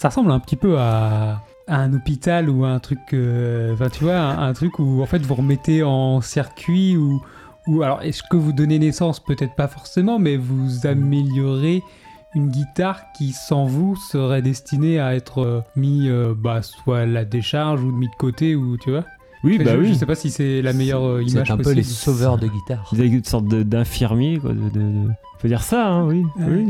Ça ressemble un petit peu à, à un hôpital ou à un truc. euh, Enfin, tu vois, un, un truc où en fait vous remettez en circuit ou. ou alors, est-ce que vous donnez naissance? Peut-être pas forcément, mais vous améliorez une guitare qui, sans vous, serait destinée à être euh, mis euh, bah, soit à la décharge ou mis de côté, ou tu vois Oui, je, bah je oui. sais pas si c'est la meilleure euh, C'est image un peu les sauveurs de guitare. Vous avez une sorte de- d'infirmier, quoi. De, de- de- On peut dire ça, hein, oui. Ouais. oui.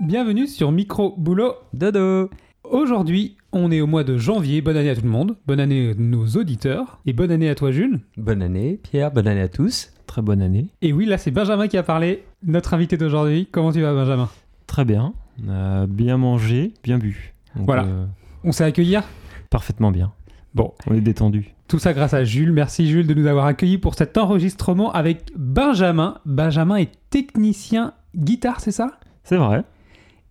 Bienvenue sur Micro Boulot. Dodo Aujourd'hui, on est au mois de janvier. Bonne année à tout le monde. Bonne année à nos auditeurs. Et bonne année à toi, Jules. Bonne année, Pierre, bonne année à tous. Très bonne année. Et oui, là, c'est Benjamin qui a parlé, notre invité d'aujourd'hui. Comment tu vas, Benjamin? Très bien. On a bien mangé, bien bu. Donc, Voilà. euh, On s'est accueillir? Parfaitement bien. Bon, On est détendu. tout ça grâce à Jules. Merci, Jules, de nous avoir accueillis pour cet enregistrement avec Benjamin. Benjamin est technicien guitare, c'est ça? C'est vrai.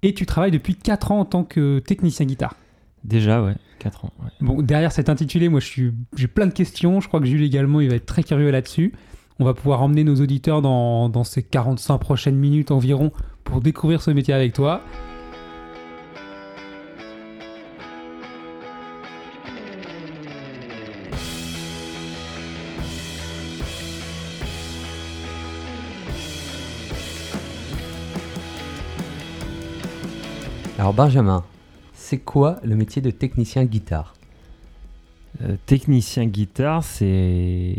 Et tu travailles depuis 4 ans en tant que technicien guitare. Déjà, ouais. 4 ans. ouais. Bon, derrière cet intitulé, moi, j'ai plein de questions. Je crois que Jules également, il va être très curieux là-dessus. On va pouvoir emmener nos auditeurs dans, dans ces 45 prochaines minutes environ pour découvrir ce métier avec toi. Alors Benjamin, c'est quoi le métier de technicien guitare Euh, technicien guitare, c'est.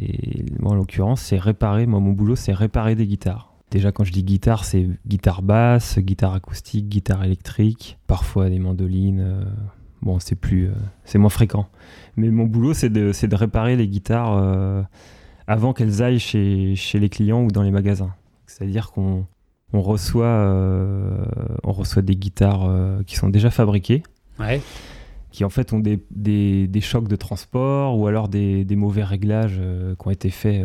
Moi, en l'occurrence, c'est réparer. Moi, mon boulot, c'est réparer des guitares. Déjà, quand je dis guitare, c'est guitare basse, guitare acoustique, guitare électrique, parfois des mandolines. euh, Bon, c'est plus. euh, C'est moins fréquent. Mais mon boulot, c'est de, de réparer les guitares avant qu'elles aillent chez, chez les clients ou dans les magasins. C'est-à-dire qu'on on reçoit, euh, on reçoit des guitares euh, qui sont déjà fabriquées Ouais. qui en fait ont des, des- des chocs de transport ou alors des, des mauvais réglages euh, qui ont été faits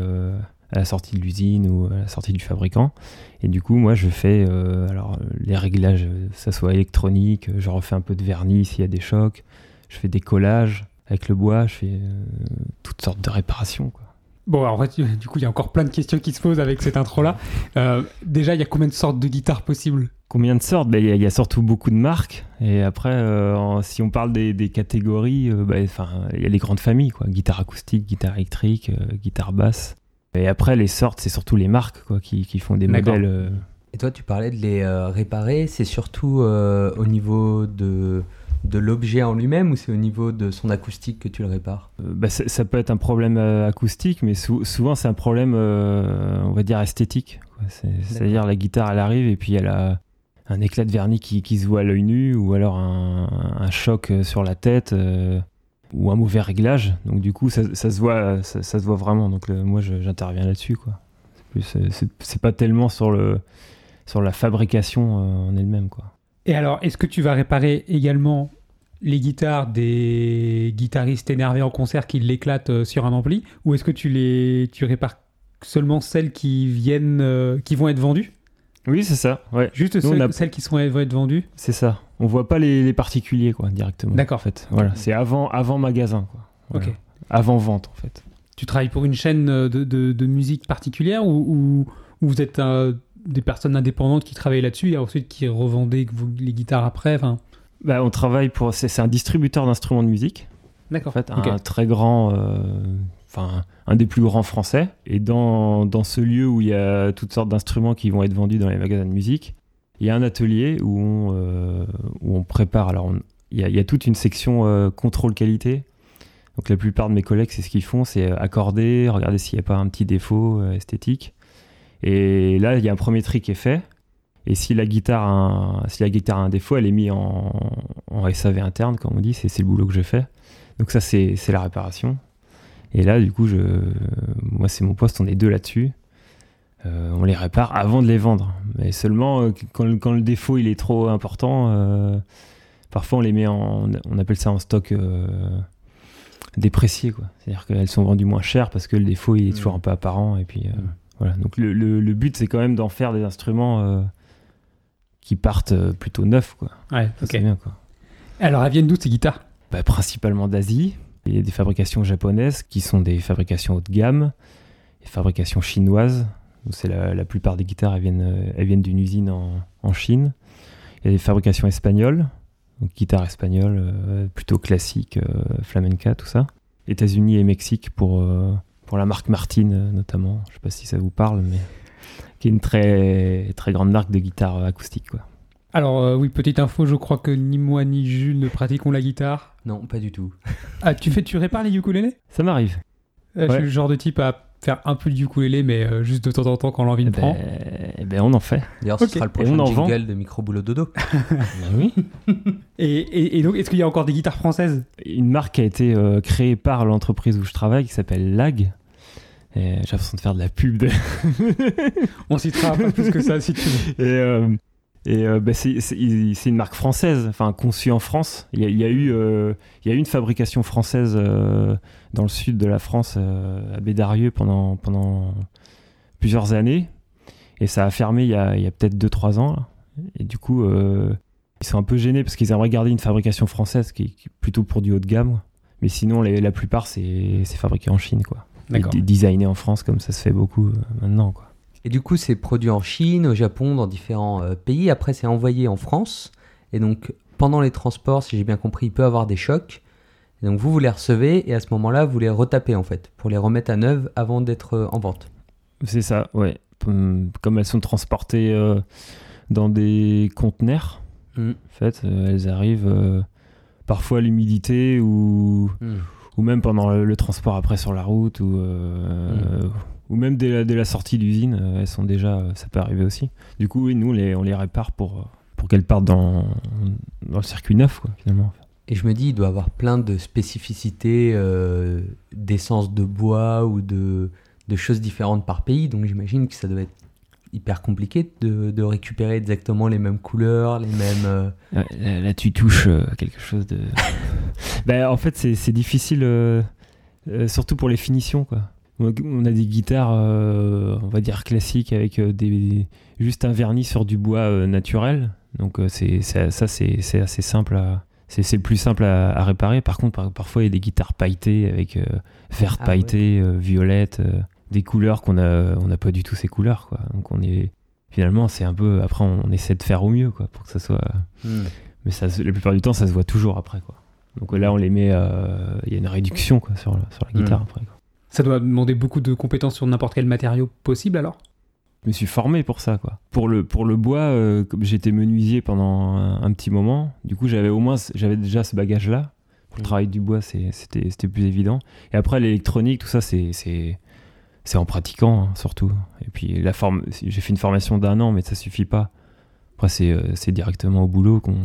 à la sortie de l'usine ou à la sortie du fabricant. Et du coup, moi, je fais alors les réglages, ça soit électronique, je refais un peu de vernis s'il y a des chocs, je fais des collages avec le bois, je fais toutes sortes de réparations. Quoi. Bon, en fait, du coup, il y a encore plein de questions qui se posent avec cette intro-là. Euh, déjà, il y a combien de sortes de guitares possibles? Combien de sortes? Ben, Il y, a- il y a surtout beaucoup de marques. Et après, euh, en- si on parle des, des catégories, euh, ben, enfin, il y a les grandes familles, quoi. Guitare acoustique, guitare électrique, euh, guitare basse. Et après, les sortes, c'est surtout les marques quoi, qui, qui font des modèles. euh, Et toi, tu parlais de les euh, réparer, c'est surtout euh, au niveau de, de l'objet en lui-même ou c'est au niveau de son acoustique que tu le répares? Euh, ben, ça, peut être un problème euh, acoustique, mais sou- souvent, c'est un problème, euh, on va dire, esthétique. C'est-à-dire, la guitare, elle arrive et puis elle a un éclat de vernis qui, qui se voit à l'œil nu ou alors un, un choc euh, sur la tête. ou un mauvais réglage. Donc du coup, ça, ça se voit, ça, ça se voit vraiment. Donc le- moi, j'interviens là-dessus. C'est pas tellement sur le sur la fabrication en elle-même, quoi. Et alors, est-ce que tu vas réparer également les guitares des guitaristes énervés en concert qui l'éclatent euh, sur un ampli Ou est-ce que tu les tu répares seulement celles qui viennent, euh, qui vont être vendues? Oui, c'est ça. Ouais, Juste Nous, celles, on a- celles qui sont, vont être vendues? C'est ça. On voit pas les, les particuliers, quoi, directement. D'accord. En fait, voilà, c'est avant avant magasin, quoi. Voilà. Avant vente, en fait. Tu travailles pour une chaîne euh, de, de- de musique particulière ou, ou- ou vous êtes euh, des personnes indépendantes qui travaillent là-dessus et ensuite qui revendaient les guitares après enfin... Bah, on travaille pour. C'est un distributeur d'instruments de musique. D'accord. En fait, un très grand, euh, enfin un des plus grands français. Et dans, dans ce lieu où il y a toutes sortes d'instruments qui vont être vendus dans les magasins de musique, il y a un atelier où on, euh, où on prépare. Alors, on- il y, a, il y a toute une section euh, contrôle qualité. Donc, la plupart de mes collègues, c'est ce qu'ils font, c'est accorder, regarder s'il n'y a pas un petit défaut esthétique. Et là, il y a un premier tri qui est fait. Et si la guitare a un, si la guitare a un défaut, elle est mise en, en SAV interne, comme on dit. C'est le boulot que je fais. Donc ça, c'est la réparation. Et là, du coup, je, moi, c'est mon poste, on est deux là-dessus. Euh, on les répare avant de les vendre. Mais seulement euh, quand, le- quand le défaut il est trop important, euh, parfois on les met en, on appelle ça en stock euh, déprécié, quoi. C'est-à-dire qu'elles sont vendues moins cher parce que le défaut il est toujours Mm. un peu apparent. Et puis Mm. Voilà. Donc le, le- le but c'est quand même d'en faire des instruments euh, qui partent euh, plutôt neufs, quoi. Ouais, Ça, ok. c'est bien, quoi. Alors, elles viennent d'où ces guitares? Bah, principalement d'Asie. Il y a des fabrications japonaises qui sont des fabrications haut de gamme, des fabrications chinoises. Donc, C'est la, la plupart des guitares elles viennent, euh, elles viennent d'une usine en, en Chine. Il y a des fabrications espagnoles, Donc, guitare espagnole, euh, plutôt classique, euh, flamenca, tout ça. États-Unis et Mexique pour, pour la marque Martin, euh, notamment. Je sais pas si ça vous parle, mais qui est une très, très grande marque de guitare acoustique. Quoi. Alors euh, oui, petite info, je crois que ni moi ni Jules ne pratiquons la guitare. Non, pas du tout. Ah, tu fais, tu répares les ukulélés? Ça m'arrive. Euh, Je suis le genre de type à faire un peu de ukulélé, mais euh, juste de temps en temps quand l'envie Eh me ben, prend. eh ben, on en fait. D'ailleurs, ce sera le prochain on vend. jingle de Micro Boulot Dodo. oui. Et, et- et donc, est-ce qu'il y a encore des guitares françaises? Une marque qui a été euh, créée par l'entreprise où je travaille qui s'appelle LAG. Et J'ai l'impression de faire de la pub. de- On citera pas plus que ça si tu veux. Et, euh, et euh, bah, c'est une marque française, enfin conçue en France. Il y a, il y a eu, euh, il y a eu une fabrication française euh, dans le sud de la France, à Bédarieux, pendant, pendant plusieurs années. Et ça a fermé il y a, peut-être 2-3 ans. là. Et du coup, ils sont un peu gênés parce qu'ils aimeraient garder une fabrication française qui, qui est plutôt pour du haut de gamme. Mais sinon, les- la plupart, c'est fabriqué en Chine. Quoi. Et designé en France, comme ça se fait beaucoup maintenant. Quoi. Et du coup, c'est produit en Chine, au Japon, dans différents euh, pays. Après, c'est envoyé en France. Et donc, pendant les transports, si j'ai bien compris, il peut avoir des chocs. Et donc, vous, vous les recevez et à ce moment-là, vous les retapez en fait, pour les remettre à neuf avant d'être euh, en vente. C'est ça, ouais. Hum, Comme elles sont transportées euh, dans des conteneurs, Mm. en fait, euh, elles arrivent parfois à l'humidité ou, ou même pendant le, le transport après sur la route ou, ou même dès la, dès la sortie d'usine, euh, elles sont déjà, ça peut arriver aussi. Du coup, oui, nous, les, on les répare pour, euh, pour qu'elles partent dans, dans le circuit neuf, quoi, finalement. Et je me dis, il doit avoir plein de spécificités euh, d'essence de bois ou de, de choses différentes par pays. Donc, j'imagine que ça doit être hyper compliqué de, de récupérer exactement les mêmes couleurs, les mêmes. euh, Là, là, tu touches euh, quelque chose de. bah, en fait, c'est difficile, euh, euh, surtout pour les finitions. Quoi. On a des guitares, euh, on va dire classiques, avec euh, des, juste un vernis sur du bois euh, naturel. Donc, euh, c'est ça, c'est c'est assez simple à. C'est c'est le plus simple à, à réparer. Par contre, par- parfois, il y a des guitares pailletées avec verte Ah pailletée, euh, violette, des couleurs qu'on a, on n'a pas du tout ces couleurs. Quoi. Donc, on est. Finalement, c'est un peu. Après, on, on essaie de faire au mieux, quoi, pour que ça soit. Mais ça, la plupart du temps, ça se voit toujours après. Quoi. Donc là, on les met. Il y a une réduction quoi, sur, la- sur la guitare Mm. après. Quoi. Ça doit demander beaucoup de compétences sur n'importe quel matériau possible alors? Je me suis formé pour ça. Quoi. Pour, le, pour le bois, euh, comme j'étais menuisier pendant un, un petit moment, du coup, j'avais au moins j'avais déjà ce bagage-là. Pour le Mm. travail du bois, c'était plus évident. Et après, l'électronique, tout ça, c'est. en pratiquant hein, surtout. Et puis la forme, j'ai fait une formation d'un an, mais ça suffit pas. Après, c'est euh, c'est directement au boulot qu'on,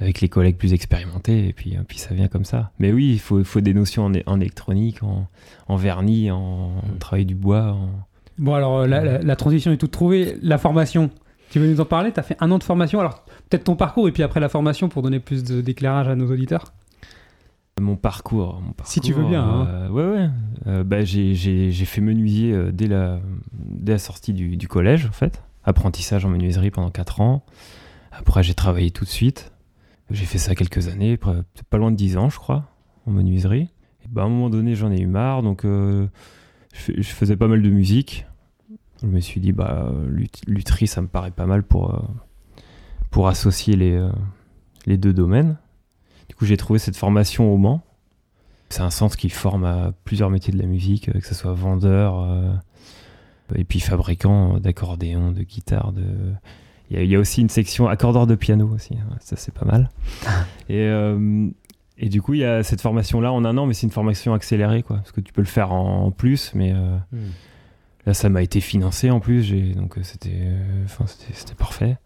avec les collègues plus expérimentés, et puis, euh, puis ça vient comme ça. Mais oui, il faut, des notions en, électronique, en, en vernis, en, Mm. travail du bois. en- Bon alors euh, la, la- la transition est toute trouvée. La formation, tu veux nous en parler? Tu as fait un an de formation, alors peut-être ton parcours et puis après la formation pour donner plus de- d'éclairage à nos auditeurs. Mon parcours, mon Si tu veux bien, hein. euh, ouais, ouais. Euh, bah, j'ai, j'ai- j'ai fait menuisier euh, dès, la, dès la sortie du, du collège, en fait. Apprentissage en menuiserie pendant 4 ans. Après, j'ai travaillé tout de suite. J'ai fait ça quelques années, pas loin de 10 ans, je crois, en menuiserie. Et bah, à un moment donné, j'en ai eu marre, donc euh, je, fais- je faisais pas mal de musique. Je me suis dit, bah, lut- lutherie, ça me paraît pas mal pour, euh, pour associer les, euh, les deux domaines. Du coup, j'ai trouvé cette formation au Mans. C'est un centre qui forme à plusieurs métiers de la musique, que ce soit vendeur, et puis fabricant d'accordéons, de guitares. De... Il, y a, il y a aussi une section accordeur de piano aussi, hein, ça c'est pas mal. et, euh, et du coup, il y a cette formation-là en un an, mais c'est une formation accélérée, quoi, parce que tu peux le faire en plus, mais euh, Là, ça m'a été financé en plus, donc euh, c'était, c'était, parfait.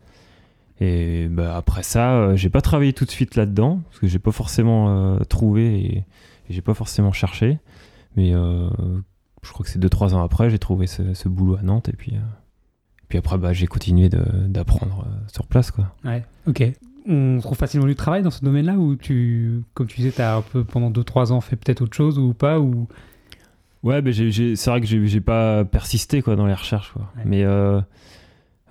Et bah, après ça, j'ai pas travaillé tout de suite là-dedans, parce que j'ai pas forcément trouvé et, et j'ai pas forcément cherché. Mais je crois que c'est 2-3 ans après, j'ai trouvé ce, ce boulot à Nantes, et puis, euh, puis après, bah, j'ai continué d'apprendre euh, sur place. Quoi. Ouais, ok. On trouve facilement du travail dans ce domaine-là ou tu, comme tu disais, tu as un peu pendant 2-3 ans fait peut-être autre chose ou pas ou... Ouais, ben j'ai- j'ai- c'est vrai que j'ai pas persisté quoi, dans les recherches. Quoi. Ouais. Mais euh,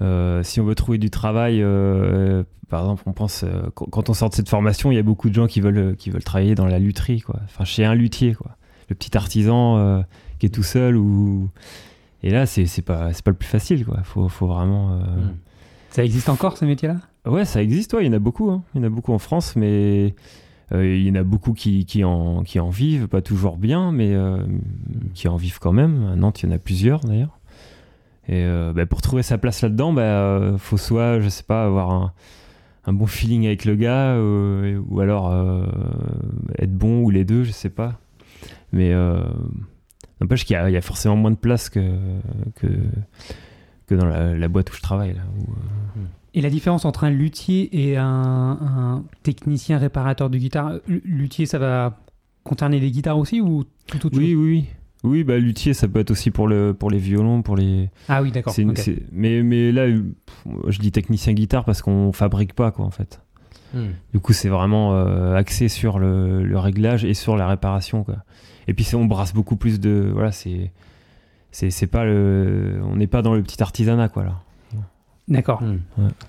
euh, si on veut trouver du travail, euh, par exemple, on pense, euh, quand, on sort de cette formation, il y a beaucoup de gens qui veulent, qui veulent travailler dans la lutherie, quoi. enfin chez un luthier, quoi. le petit artisan euh, qui est tout seul. Ou... Et là, c'est pas, pas le plus facile. Il faut, faut vraiment. euh, Mm. Ça existe encore ce métier-là? Ouais, ça existe, ouais, il y en a beaucoup. hein. Il y en a beaucoup en France, mais euh, il y en a beaucoup qui, qui, en, qui en vivent, pas toujours bien, mais euh, qui en vivent quand même. À Nantes, il y en a plusieurs d'ailleurs. Et bah, pour trouver sa place là-dedans, bah, faut soit, je sais pas, avoir un, un bon feeling avec le gars, ou alors être bon, ou les deux, je sais pas. Mais n'empêche qu'il y, y a forcément moins de place que, que, que dans la, la boîte où je travaille. Là, où, euh, Et la différence entre un luthier et un, un technicien réparateur de guitare, luthier, ça va concerner les guitares aussi ou tout autre Oui, chose oui, oui. Oui, bah, luthier, ça peut être aussi pour, le, pour les violons, pour les. Ah oui, d'accord. Mais, mais là, pff, je dis technicien guitare parce qu'on fabrique pas, quoi, en fait. Hmm. Du coup, c'est vraiment euh, axé sur le, le réglage et sur la réparation, quoi. Et puis, on brasse beaucoup plus de. Voilà, c'est. C'est c'est pas le. On n'est pas dans le petit artisanat, quoi, là. D'accord. Hmm.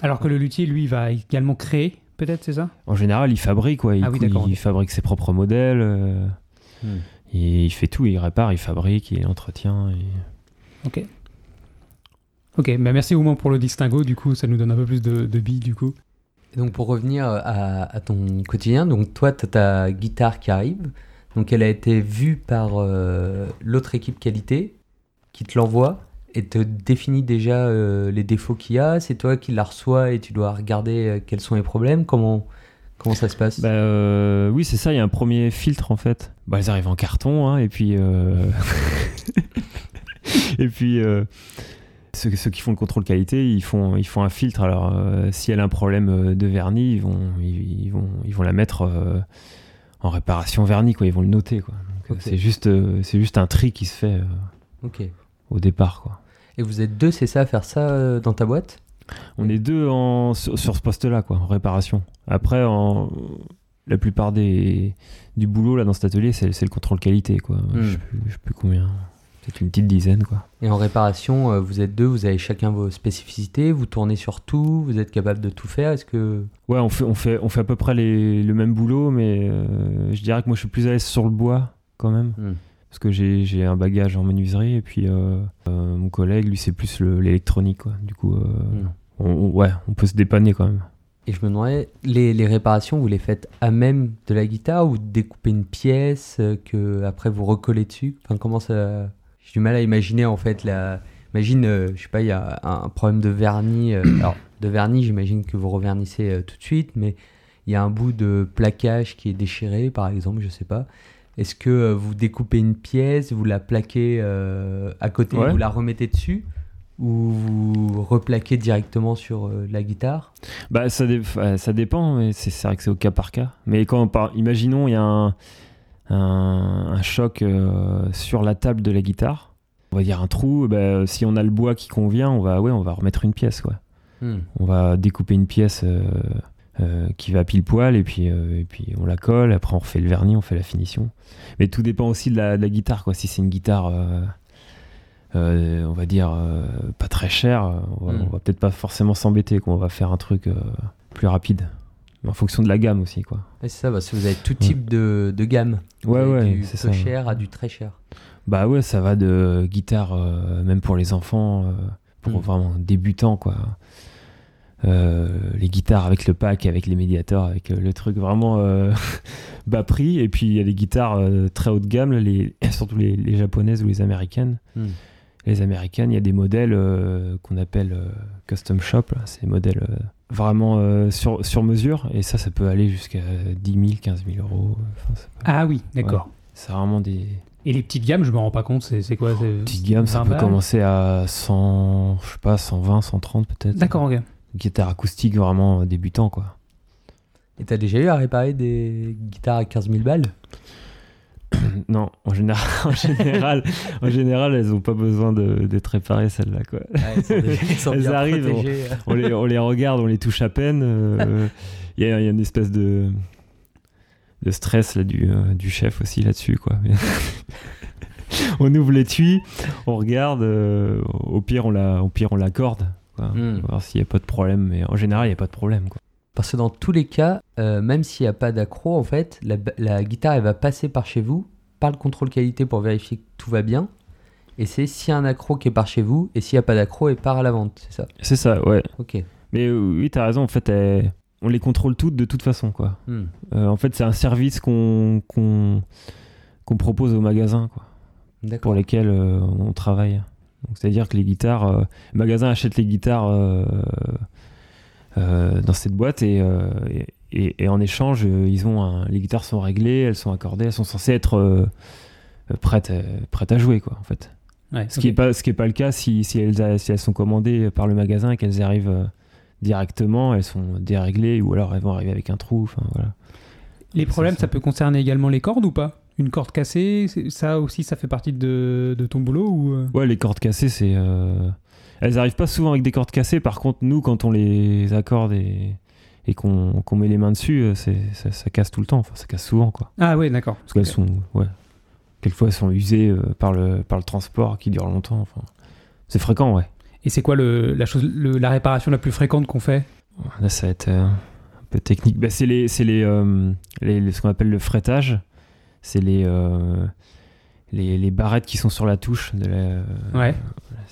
Alors que le luthier, lui, va également créer, peut-être, c'est ça? En général, il fabrique, quoi. Il, Ah oui, cou- d'accord, il fabrique ses propres modèles. euh, Hmm. et il fait tout, il répare, il fabrique, il entretient. et- Ok. Ok, bah merci au moins pour le distinguo, du coup, ça nous donne un peu plus de, de billes, du coup. Et donc pour revenir à, à ton quotidien, donc toi tu as ta guitare qui arrive, donc elle a été vue par euh, l'autre équipe qualité qui te l'envoie et te définit déjà euh, les défauts qu'il y a, c'est toi qui la reçois et tu dois regarder euh, quels sont les problèmes, comment, comment ça se passe? Bah oui, c'est ça, il y a un premier filtre en fait. Bah, elles arrivent en carton, hein, et puis. et puis. Ceux, qui font le contrôle qualité, ils font, un filtre. Alors, si elle a un problème de vernis, ils vont, ils, vont, la mettre en réparation vernis, quoi. Ils vont le noter, quoi. Euh, c'est juste, euh, c'est juste un tri qui se fait euh, au départ, quoi. Et vous êtes deux, c'est ça, à faire ça dans ta boîte? On est deux en, sur, sur ce poste-là, quoi, en réparation. Après, en, la plupart des, du boulot là dans cet atelier, c'est c'est le contrôle qualité, quoi. Hmm. Je sais plus- je sais plus combien. Peut-être une petite dizaine, quoi. Et en réparation, euh, vous êtes deux, vous avez chacun vos spécificités, vous tournez sur tout, vous êtes capable de tout faire, est-ce que... Ouais, on fait, on fait, on fait à peu près les- le même boulot, mais euh, je dirais que moi je suis plus à l'aise sur le bois quand même. Hmm. Parce que j'ai j'ai un bagage en menuiserie, et puis euh, euh, mon collègue, lui, c'est plus le- l'électronique, quoi. Du coup, euh, Hmm. on, on- ouais, on peut se dépanner quand même. Et je me demandais, les, les réparations, vous les faites à même de la guitare ou découpez une pièce que après vous recollez dessus? Enfin, comment ça J'ai du mal à imaginer en fait la. Imagine, euh, je sais pas, il y a un, problème de vernis. euh, alors, de vernis, j'imagine que vous revernissez euh, tout de suite, mais il y a un bout de plaquage qui est déchiré, par exemple, je sais pas. Est-ce que euh, vous découpez une pièce, vous la plaquez à côté, Ouais. vous la remettez dessus ou vous replaquez directement sur la guitare? Bah, ça, dé- ça dépend, mais c'est vrai que c'est au cas par cas. Mais quand on imaginons, il y a un, un, un choc euh, sur la table de la guitare, on va dire un trou, bah, si on a le bois qui convient, on va, ouais, on va remettre une pièce, quoi. Hmm. On va découper une pièce euh, euh, qui va pile poil, et puis, euh, et puis on la colle, après on refait le vernis, on fait la finition. Mais tout dépend aussi de la, de la guitare, quoi. Si c'est une guitare, euh, euh, on va dire, euh, pas très chère, euh, on va, Mm. on va peut-être pas forcément s'embêter, quoi. On va faire un truc euh, plus rapide. En fonction de la gamme aussi, quoi. C'est ça, parce que vous avez tout type de, de gamme. Vous Ouais, ouais, Du peu ça. cher à du très cher. Bah ouais, ça va de guitare, euh, même pour les enfants, euh, pour Mm. vraiment débutants, quoi. Euh, les guitares avec le pack, avec les médiators, avec le truc vraiment bas prix. Et puis il y a des guitares très haut de gamme, les, surtout les, les japonaises ou les américaines. Hmm. Les américaines, il y a des modèles qu'on appelle custom shop. là. C'est des modèles vraiment euh, sur, sur mesure. Et ça, ça peut aller jusqu'à 10 000, 15 000 euros. Enfin, Ah oui, d'accord. c'est vraiment des Et les petites gammes, je me rends pas compte, c'est c'est quoi c'est- petites gammes. Ça 20 peut balles commencer à 100, je sais pas, 120, 130 peut-être. D'accord, ok. Guitare acoustique vraiment débutant, quoi. Et t'as déjà eu à réparer des guitares à 15 000 balles? Non, en général, en général, en général, elles ont pas besoin d'être réparées celles-là, quoi. elles, sont déjà- elles sont Elles bien arrivent, protégées. On les, on les regarde, on les touche à peine. euh, Il y, a il y a une espèce de de stress là du, euh, du chef aussi là-dessus, quoi. On ouvre l'étui, on regarde. euh, au pire, on la, au pire, on l'accorde. va voir s'il n'y a pas de problème. Mais en général, il n'y a pas de problème, quoi. Parce que dans tous les cas, euh, même s'il n'y a pas d'accro, en fait, la, la guitare, elle va passer par chez vous, par le contrôle qualité pour vérifier que tout va bien. Et c'est s'il y a un accro qui est par chez vous, et s'il n'y a pas d'accro, elle part à la vente, c'est ça? C'est ça, ouais. Ok. Mais oui, t'as raison. En fait, on les contrôle toutes de toute façon, quoi. Hmm. Euh, en fait, c'est un service qu'on qu'on qu'on propose aux magasins, quoi, pour lesquels euh, on travaille. Donc, c'est-à-dire que les guitares, euh, le magasin achète les guitares dans cette boîte et, et, et- et en échange, euh, ils ont un- les guitares sont réglées, elles sont accordées, elles sont censées être euh, prêtes, euh, prêtes à jouer, quoi, en fait. Ouais, Ce qui n'est ok. pas, ce qui est pas le cas si, si, elles, a- si elles sont commandées par le magasin et qu'elles arrivent euh, directement, elles sont déréglées ou alors elles vont arriver avec un trou. Voilà. Les problèmes, ça ça. peut concerner également les cordes ou pas? Une corde cassée, ça aussi, ça fait partie de, de ton boulot ou Ouais, les cordes cassées, c'est. Elles arrivent pas souvent avec des cordes cassées. Par contre, nous, quand on les accorde et, et qu'on met les mains dessus, euh, ça, ça casse tout le temps. Enfin, ça casse souvent, quoi. Ah ouais, d'accord. Parce qu'elles sont. Ouais. Quelquefois, elles sont usées euh, par, le, par le transport qui dure longtemps. Enfin, c'est fréquent, ouais. Et c'est quoi le, la, chose, le- la réparation la plus fréquente qu'on fait? Là, ça va être euh, un peu technique. Bah, c'est les, c'est les, euh, les- ce qu'on appelle le fretage. C'est les, euh, les, les barrettes qui sont sur la touche. De la, Ouais.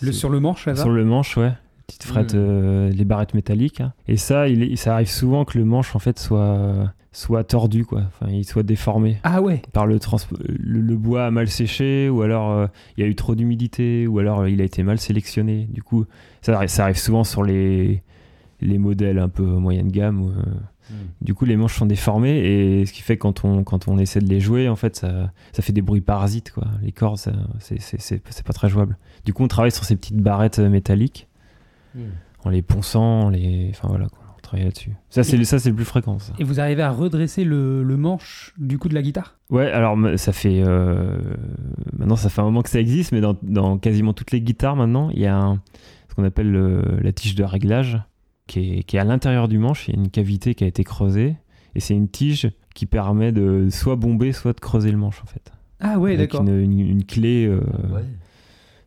Le, sur le manche, va? Sur le manche, ouais. Petite frette, Mm. euh, les barrettes métalliques. hein. Et ça, il, ça arrive souvent que le manche, en fait, soit, soit tordu, quoi. Enfin, il soit déformé. Ah ouais Par le, trans- le, le bois a mal séché, ou alors euh, il y a eu trop d'humidité, ou alors euh, il a été mal sélectionné. Du coup, ça, arrive- ça arrive souvent sur les, les modèles un peu moyenne gamme. où, Hmm. du coup, les manches sont déformées, et ce qui fait que quand on, quand on essaie de les jouer, en fait, ça, ça fait des bruits parasites, quoi. Les cordes, c'est- pas très jouable. Du coup, on travaille sur ces petites barrettes métalliques, Hmm. en les ponçant, en les... Enfin voilà, quoi. on travaille là-dessus. Ça, c'est le- ça, c'est le plus fréquent, ça. Et vous arrivez à redresser le, le manche du coup de la guitare? Ouais, alors ça fait euh, maintenant ça fait un moment que ça existe, mais dans, dans quasiment toutes les guitares maintenant, il y a un- ce qu'on appelle le- la tige de réglage qui est, qui est à l'intérieur du manche. Il y a une cavité qui a été creusée et c'est une tige qui permet de soit bomber, soit de creuser le manche en fait. Ah ouais, Avec d'accord. une, une- une clé. euh, Ouais.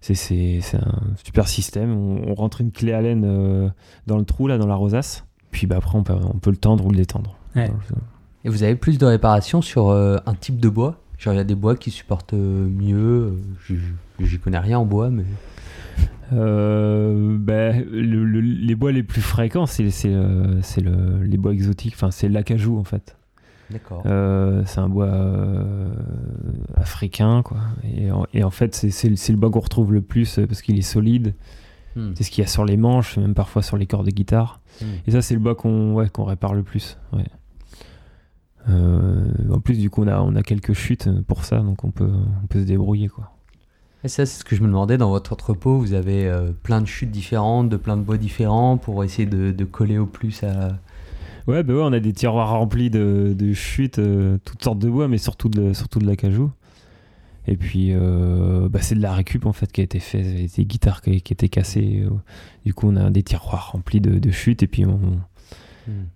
C'est, c'est, c'est un super système. On, on rentre une clé à laine euh, dans le trou là, dans la rosace. Puis bah, après on peut, on peut le tendre ou le détendre. Ouais. Et vous avez plus de réparations sur euh, un type de bois? Genre, il y a des bois qui supportent euh, mieux. euh, j'y- connais rien en bois, mais. Euh, ben, le- le- les bois les plus fréquents, c'est c'est le- c'est le- les bois exotiques. Enfin, c'est l'acajou en fait. Euh, c'est un bois euh, africain, quoi. Et, en- et en fait, c'est- le- bois qu'on retrouve le plus euh, parce qu'il est solide. Hmm. C'est ce qu'il y a sur les manches, même parfois sur les cordes de guitare. Hmm. Et ça, c'est le bois qu'on ouais, répare le plus. Ouais. Euh, en plus, du coup, on a, on a quelques chutes pour ça, donc on peut, on peut se débrouiller, quoi. Et ça, c'est ce que je me demandais. Dans votre entrepôt, vous avez euh, plein de chutes différentes, de plein de bois différents pour essayer de, de coller au plus à. Ouais, bah ouais, on a des tiroirs remplis de, de chutes, euh, toutes sortes de bois, mais surtout de, surtout de l'acajou. Et puis, euh, bah, c'est de la récup en fait qui a été fait, des guitares qui, qui étaient cassées. euh. Du coup, on a des tiroirs remplis de, de chutes et puis on,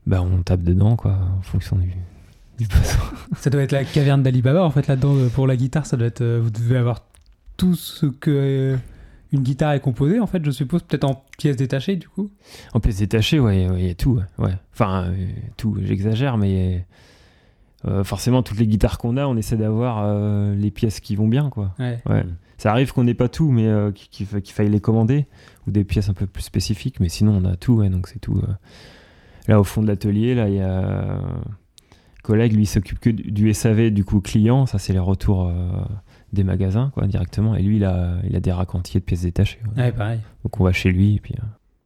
bah, on tape dedans quoi, en fonction du, du besoin. Ça doit être la caverne d'Alibaba en fait là-dedans pour la guitare. Ça doit être. vous devez avoir tout ce que une guitare est composée en fait, je suppose, peut-être en pièces détachées du coup. En pièces détachées, ouais, il y a tout. ouais. Enfin, euh, tout, j'exagère, mais euh, forcément, toutes les guitares qu'on a, on essaie d'avoir euh, les pièces qui vont bien quoi. Ouais. Ouais. Ça arrive qu'on n'ait pas tout, mais qu'il qu'il fa- qu'il faille les commander, ou des pièces un peu plus spécifiques, mais sinon on a tout, ouais, donc c'est tout. Là, au fond de l'atelier, là, il y a un collègue, lui, il s'occupe que du SAV, du coup, client, ça c'est les retours des magasins, quoi, directement, et lui, il a, il a des racks entiers de pièces détachées. ouais. Ouais, pareil. Donc on va chez lui, et puis... euh,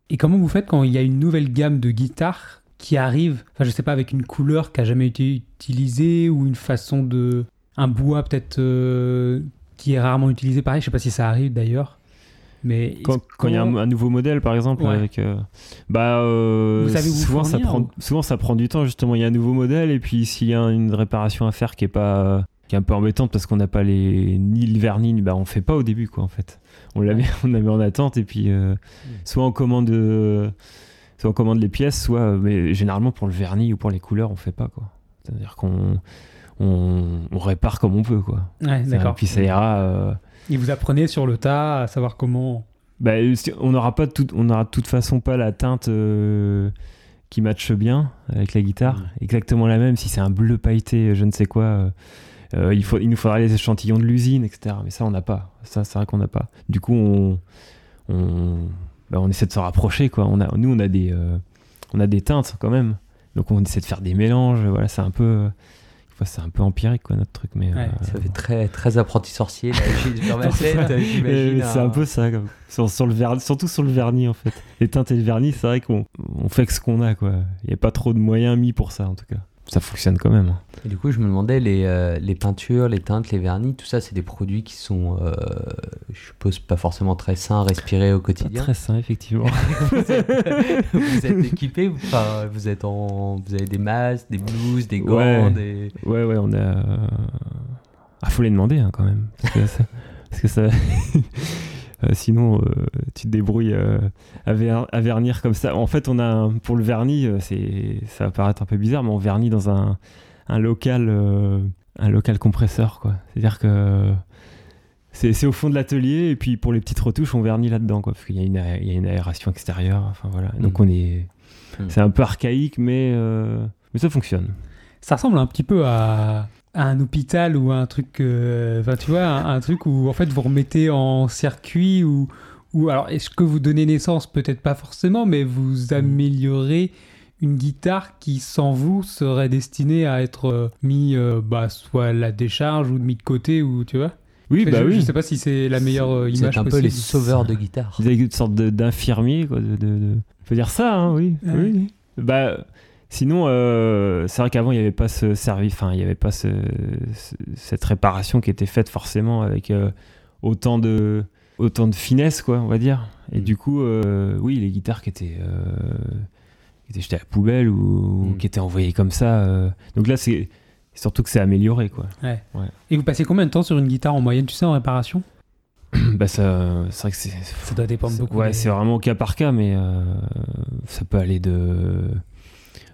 Et comment vous faites quand il y a une nouvelle gamme de guitares qui arrive, enfin je sais pas, avec une couleur qui a jamais été utilisée ou une façon de... un bois peut-être euh, qui est rarement utilisé, pareil, je sais pas si ça arrive d'ailleurs. Mais Quand quand il y a un, nouveau modèle, par exemple, Ouais. avec, euh, bah, euh, Vous savez vous souvent, ça fournir, prend, ou- souvent ça prend du temps, justement. Il y a un nouveau modèle, et puis s'il y a une réparation à faire qui est pas qui est un peu embêtante parce qu'on n'a pas les ni le vernis, bah on fait pas au début quoi en fait. On la met, on la met en attente et puis euh, soit on commande euh, soit on commande les pièces, soit euh, mais généralement pour le vernis ou pour les couleurs on fait pas quoi. C'est-à-dire qu'on on, on répare comme on peut quoi. Ouais, Ça- d'accord. Puis ça ira. euh, Et vous apprenez sur le tas à savoir comment... bah, on n'aura pas de toute, on aura de toute façon pas la teinte qui matche bien avec la guitare, exactement la même. Si c'est un bleu pailleté, je ne sais quoi, euh, euh, il, faut, il nous faudra les échantillons de l'usine, etc. Mais ça, on n'a pas. Ça, c'est vrai qu'on n'a pas. Du coup, on, on, bah, on essaie de se rapprocher, quoi. On a, nous, on a des, euh, on a des teintes quand même. Donc on essaie de faire des mélanges. Voilà, c'est un peu, enfin, c'est un peu empirique quoi notre truc, mais Ouais, euh, Ça fait très, très apprenti sorcier. C'est j'imagine. Euh, un peu ça, comme- sur, sur le surtout sur le vernis en fait. Les teintes et le vernis, c'est vrai qu'on on fait que ce qu'on a quoi. Il n'y a pas trop de moyens mis pour ça en tout cas. Ça fonctionne quand même. hein. Et du coup, je me demandais, les, euh, les peintures, les teintes, les vernis, tout ça, c'est des produits qui sont, euh, je suppose, pas forcément très sains à respirer au Pas quotidien. très sain effectivement. vous, êtes, vous êtes équipé, vous, enfin, vous êtes en, vous avez des masques, des blouses, des gants, Ouais. des. ouais ouais, on a. euh, Ah faut les demander hein, quand même. Parce que ça, parce que ça- sinon, euh, tu te débrouilles euh, à, ver- à vernir comme ça. En fait, on a un- pour le vernis, euh, c'est ça va paraître un peu bizarre, mais on vernit dans un, un local, euh, un local compresseur, quoi. C'est-à-dire que c'est au fond de l'atelier et puis pour les petites retouches, on vernit là-dedans, quoi, parce qu'il y, a une a- il y a une aération extérieure. Enfin voilà. Donc Mm. on est, Mm. c'est un peu archaïque, mais euh, mais ça fonctionne. Ça ressemble un petit peu à un hôpital ou un truc, euh, enfin tu vois, un, un truc où en fait vous remettez en circuit ou, ou alors est-ce que vous donnez naissance? Peut-être pas forcément, mais vous améliorez une guitare qui sans vous serait destinée à être euh, mis euh, bah, soit à la décharge ou mis de côté ou tu vois? Oui, je, bah je oui. sais pas si c'est la meilleure euh, C'est image un peu les sauveurs de guitare. Avez une sorte de- d'infirmier, quoi. De, de- de- On peut dire ça, hein, oui. Ouais. oui. Bah, sinon, euh, c'est vrai qu'avant, il n'y avait pas ce service, enfin, il n'y avait pas ce- ce- cette réparation qui était faite forcément avec euh, autant, de, autant de finesse, quoi, on va dire. Et Mm. du coup, euh, oui, les guitares qui étaient, qui étaient jetées à la poubelle ou Mm. qui étaient envoyées comme ça. Donc là, c'est surtout que c'est amélioré, quoi. Ouais. Ouais. Et vous passez combien de temps sur une guitare en moyenne, tu sais, en réparation? Bah, ça, c'est vrai que c'est. Ça doit dépendre beaucoup. Ouais, des- c'est vraiment au cas par cas, mais euh, ça peut aller de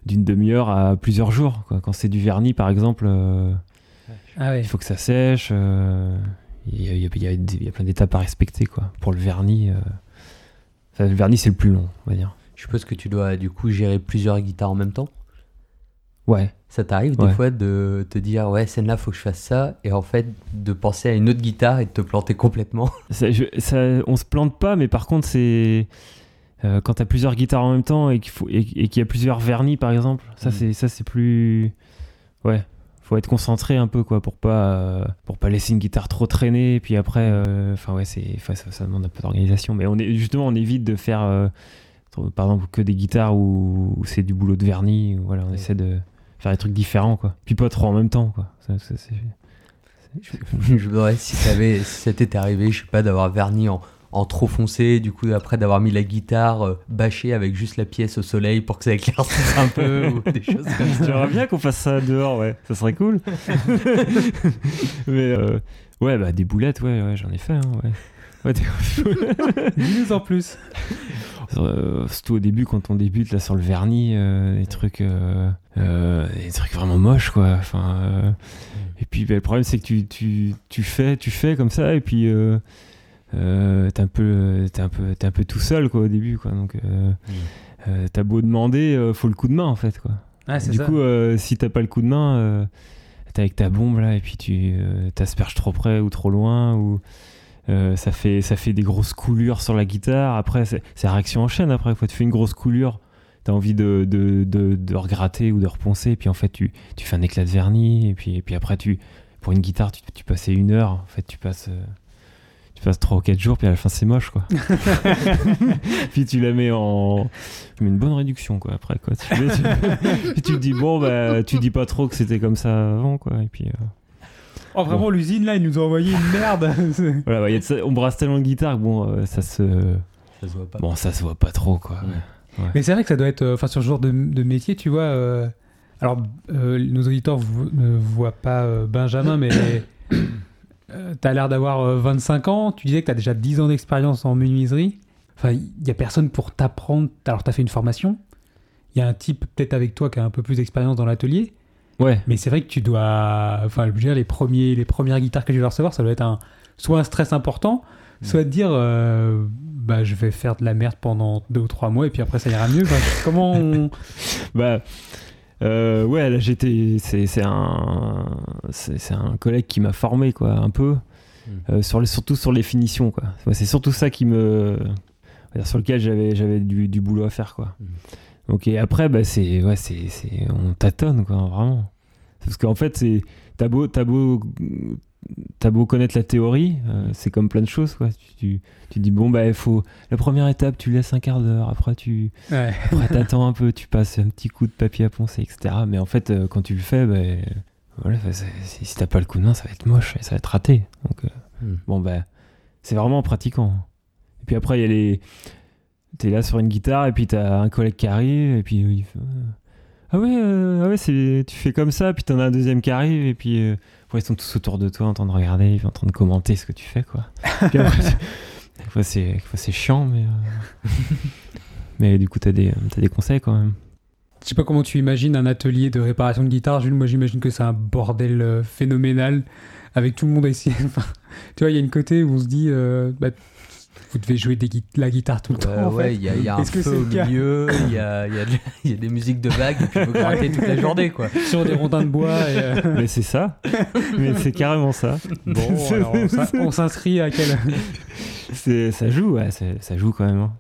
d'une demi-heure à plusieurs jours. quoi. Quand c'est du vernis, par exemple, euh, Ah ouais. il faut que ça sèche. euh, Il y, a, y y y plein d'étapes à respecter. Quoi. Pour le vernis, euh, enfin, le vernis, c'est le plus long, on va dire. Je suppose que tu dois du coup gérer plusieurs guitares en même temps. Ouais, Ça t'arrive des Ouais. fois de te dire ouais celle-là faut que je fasse ça et en fait de penser à une autre guitare et de te planter complètement? ça, je- ça- on se plante pas, mais par contre, c'est. Euh, quand tu as plusieurs guitares en même temps et qu'il faut- et, et qu'il y a plusieurs vernis, par exemple, ça, Mm. c'est ça c'est plus. Ouais. Faut être concentré un peu, quoi, pour pas, euh, pour pas laisser une guitare trop traîner. Et puis après, euh, enfin, ouais, c'est, ça, ça demande un peu d'organisation. Mais on est, justement, on évite de faire, euh, par exemple, que des guitares où, où c'est du boulot de vernis. Voilà, on Ouais. essaie de faire des trucs différents, quoi. Puis pas trop en même temps, quoi. Ça, ça, c'est- je me demandais si, si ça t'était arrivé, je sais pas, d'avoir verni en, en trop foncé, du coup après d'avoir mis la guitare euh, bâchée avec juste la pièce au soleil pour que ça éclaircisse un peu ou des choses comme ça. J'aimerais bien qu'on fasse ça dehors, ouais. Ça serait cool. Mais euh, ouais, bah des boulettes, ouais, ouais j'en ai fait, hein, ouais. Ouais, des- Dis-nous en plus. Euh, surtout au début, quand on débute là sur le vernis, euh, des trucs, euh, euh, des trucs vraiment moches, quoi. Enfin, euh, et puis bah, le problème, c'est que tu, tu, tu fais, tu fais comme ça, et puis euh, t'es un peu, t'es un peu, t'es un peu tout seul, quoi, au début, quoi. Donc, euh, euh, t'as beau demander, faut le coup de main, en fait, quoi. Ah, Du ça. coup, si t'as pas le coup de main, t'es avec ta bombe là et puis tu t'asperges trop près ou trop loin ou ça fait ça fait des grosses coulures sur la guitare. Après, c'est réaction en chaîne. Après, quand tu fais une grosse coulure, t'as envie de, de, de, de regratter ou de reponcer. Et puis en fait, tu, tu fais un éclat de vernis. Et puis, et puis après, tu pour une guitare, tu, tu passais une heure. En fait, tu passes. Tu passes 3 ou 4 jours, puis à la fin c'est moche quoi. puis tu la mets en. Tu mets une bonne réduction quoi après quoi. Tu, mets- tu- puis tu te dis bon bah tu dis pas trop que c'était comme ça avant quoi. Et puis euh, Oh, vraiment, l'usine là, ils nous ont envoyé une merde. Voilà, bah, y a de ça- on brasse tellement de guitare que bon euh, ça se. Ça se voit pas. Bon ça se voit pas trop quoi. Ouais. Mais c'est vrai que ça doit être, euh, enfin, sur ce genre de, de métier, tu vois. euh, alors, euh, nos auditeurs vo- ne voient pas euh, Benjamin, mais euh, t'as l'air d'avoir euh, 25 ans. Tu disais que t'as déjà 10 ans d'expérience en menuiserie. Enfin, il y a personne pour t'apprendre. Alors, t'as fait une formation. Il y a un type peut-être avec toi qui a un peu plus d'expérience dans l'atelier. Ouais. Mais c'est vrai que tu dois. Enfin, je veux dire, les, premiers, les premières guitares que je vais recevoir, ça doit être un, soit un stress important, soit de dire euh, bah, je vais faire de la merde pendant deux ou trois mois et puis après ça ira mieux. Enfin, comment on. Bah euh, ouais là j'étais c'est c'est un c'est c'est un collègue qui m'a formé quoi un peu Mm. euh, sur les, surtout sur les finitions quoi. C'est surtout ça qui me sur lequel j'avais j'avais du, du boulot à faire quoi. Mm. Ok, après, bah, c'est, ouais, c'est, c'est, on tâtonne, quoi, vraiment. Parce qu'en fait, c'est, t'as beau, t'as beau, t'as beau connaître la théorie, euh, c'est comme plein de choses, quoi. Tu, tu, tu dis, bon, bah, il faut, la première étape, tu laisses un quart d'heure, après, tu, Ouais. après, t'attends un peu, tu passes un petit coup de papier à poncer, etc. Mais en fait, euh, quand tu le fais, bah, voilà, si t'as pas le coup de main, ça va être moche et ça va être raté. Donc, euh, Hmm. bon, bah, c'est vraiment en pratiquant. Et puis après, il y a les. T'es là sur une guitare et puis t'as un collègue qui arrive et puis il fait. Ah ouais, euh, ah ouais c'est... tu fais comme ça, puis t'en as un deuxième qui arrive et puis. euh, ils sont tous autour de toi en train de regarder, en train de commenter ce que tu fais, quoi. Puis après, fois, c'est, chiant, mais. euh, mais du coup, t'as des, t'as des conseils quand même. Je sais pas comment tu imagines un atelier de réparation de guitare, Jules. Moi, j'imagine que c'est un bordel phénoménal avec tout le monde ici. Enfin, tu vois, il y a une côté où on se dit, bah, vous devez jouer des gui- la guitare tout le temps. Ouais, en ouais, fait. il y a, y a un que feu au milieu, il y a, il y, a de- il y a des musiques de vagues, et puis vous grattez toute la journée, quoi. Sur des rondins de bois. Et, euh, Mais c'est ça. mais c'est carrément ça. Bon, alors on s'in- on s'inscrit à quel. C'est, ça joue, ouais, ça joue quand même. hein.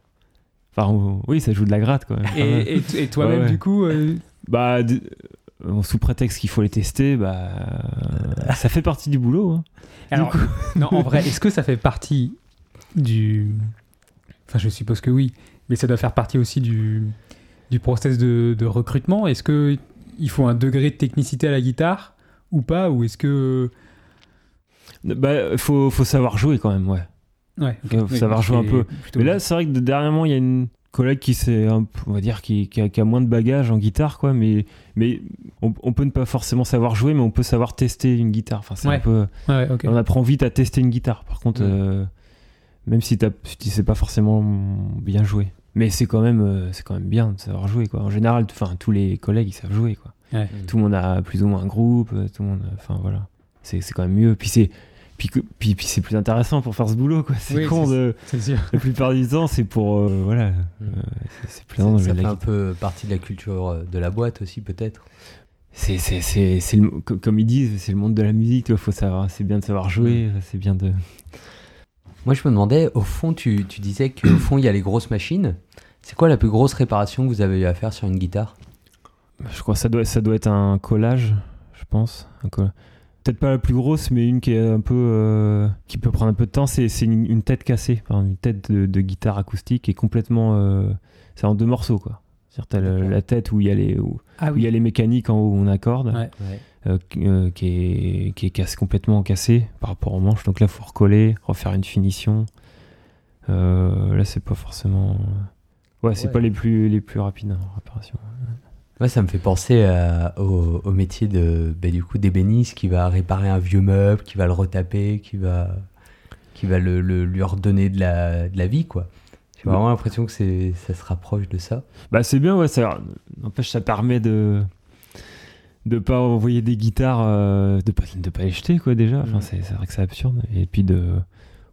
Enfin, ou- oui, ça joue de la gratte quand même. Et, et- et toi-même, Ouais, ouais. du coup, euh, Bah, sous prétexte qu'il faut les tester, bah, euh, ça fait partie du boulot. hein. alors, non, en vrai, est-ce que ça fait partie du. Enfin, je suppose que oui, mais ça doit faire partie aussi du, du process de, de recrutement. Est-ce que il faut un degré de technicité à la guitare ou pas Ou est-ce que. Bah, faut, faut savoir jouer quand même, ouais. Ouais, Il faut savoir jouer un peu. Mais là, c'est vrai que de- dernièrement, il y a une collègue qui s'est, on va dire, qui, qui a, qui a moins de bagages en guitare, quoi. Mais, mais on, on peut ne pas forcément savoir jouer, mais on peut savoir tester une guitare. Enfin, c'est Ouais. un peu. Ouais. On apprend vite à tester une guitare. Par contre, euh, même si, t'as- si tu sais pas forcément bien jouer. Mais c'est quand même, euh, c'est quand même bien de savoir jouer, quoi. En général, enfin, tous les collègues, ils savent jouer, quoi. Ouais. Tout le monde a plus ou moins un groupe, euh, tout le monde, enfin voilà. C'est, c'est quand même mieux. Puis c'est, puis, puis, puis c'est plus intéressant pour faire ce boulot, quoi. C'est Oui, con c'est- de, C'est sûr. la plupart du temps, c'est pour, euh, voilà, Mm. euh, c'est, c'est plaisant Ça, ça fait un guitare. peu partie de la culture euh, de la boîte aussi, peut-être. C'est, c'est, c'est, c'est comme ils disent, c'est le monde de la musique, vois, faut savoir, c'est bien de savoir jouer, c'est bien de. Moi, je me demandais, au fond, tu, tu disais qu'au fond, il y a les grosses machines. C'est quoi la plus grosse réparation que vous avez eu à faire sur une guitare? Je crois que ça doit, ça doit être un collage, je pense. Peut-être pas la plus grosse, mais une qui est un peu, euh, qui peut prendre un peu de temps. C'est, une, une tête cassée, enfin, une tête de, guitare acoustique est complètement, euh, c'est en deux morceaux quoi. C'est-à-dire t'as le- la tête où il y a les, où, Ah où il y a les mécaniques en haut où on accorde, Ouais. euh, qui- euh, qui est, qui est casse, complètement cassée par rapport au manche. Donc là, faut recoller, refaire une finition. Euh, là, c'est pas forcément. Ouais, c'est Ouais. pas les plus, les plus rapides en réparation. Moi, ça me fait penser à- au, au métier de, ben, du coup, d'ébéniste qui va réparer un vieux meuble, qui va le retaper, qui va, qui va le, le- lui redonner de la, de la vie, quoi. J'ai vraiment l'impression que c'est, ça se rapproche de ça. Bah c'est bien, ouais, ça n'empêche ça permet de de pas envoyer des guitares, euh, de pas de pas les jeter quoi déjà. Enfin c'est c'est vrai que c'est absurde. Et puis de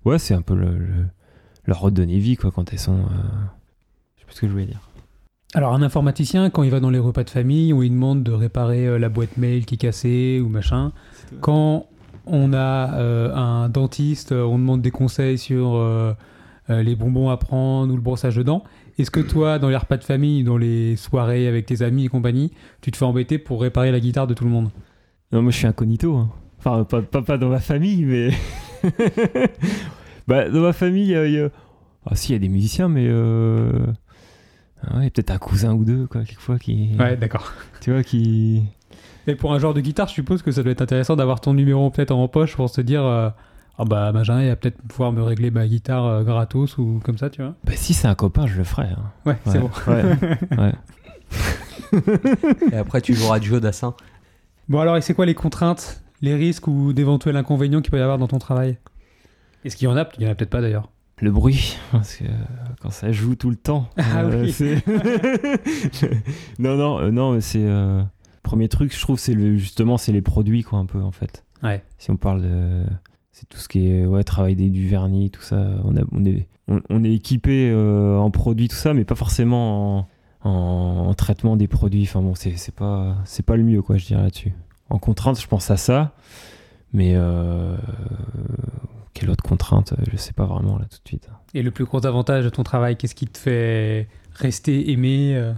ouais c'est un peu le, le- leur redonner vie quoi quand elles sont. euh, Je sais pas ce que je voulais dire. Alors, un informaticien, quand il va dans les repas de famille, où il demande de réparer euh, la boîte mail qui est cassée ou machin, quand on a euh, un dentiste, euh, on demande des conseils sur euh, euh, les bonbons à prendre ou le brossage de dents. Est-ce que toi, dans les repas de famille, dans les soirées avec tes amis et compagnie, tu te fais embêter pour réparer la guitare de tout le monde? Non moi je suis incognito. hein. Enfin pas, pas pas dans ma famille mais bah dans ma famille il y a- il y a- ah si il y a des musiciens mais euh... ah ouais, peut-être un cousin ou deux quoi quelquefois qui Ouais, d'accord. tu vois qui Et pour un genre de guitare, je suppose que ça doit être intéressant d'avoir ton numéro peut-être en poche pour se dire euh, Ah bah, Benjamin, il va peut-être pouvoir me régler ma guitare euh, gratos ou comme ça, tu vois. Bah si c'est un copain, je le ferai. hein. Ouais, c'est bon. ouais, ouais. Et après, tu joueras du jeu d'assin. Bon, alors, et c'est quoi les contraintes, les risques ou d'éventuels inconvénients qu'il peut y avoir dans ton travail? Est-ce qu'il y en a Il y en a peut-être pas d'ailleurs. Le bruit, parce que euh, quand ça joue tout le temps. Ah oui. c'est- non, non, euh, non, mais c'est euh, premier truc, je trouve, c'est le justement, c'est les produits quoi, un peu en fait. Ouais. Si on parle de, c'est tout ce qui est ouais, travail des, du vernis, tout ça. On a, on est, on, on est équipé euh, en produits, tout ça, mais pas forcément en, en- en traitement des produits. Enfin bon, c'est c'est pas, c'est pas le mieux quoi, je dirais là-dessus. En contrainte, je pense à ça, mais euh, quelle autre contrainte Je sais pas vraiment là tout de suite. Et le plus gros avantage de ton travail, qu'est-ce qui te fait rester aimé euh?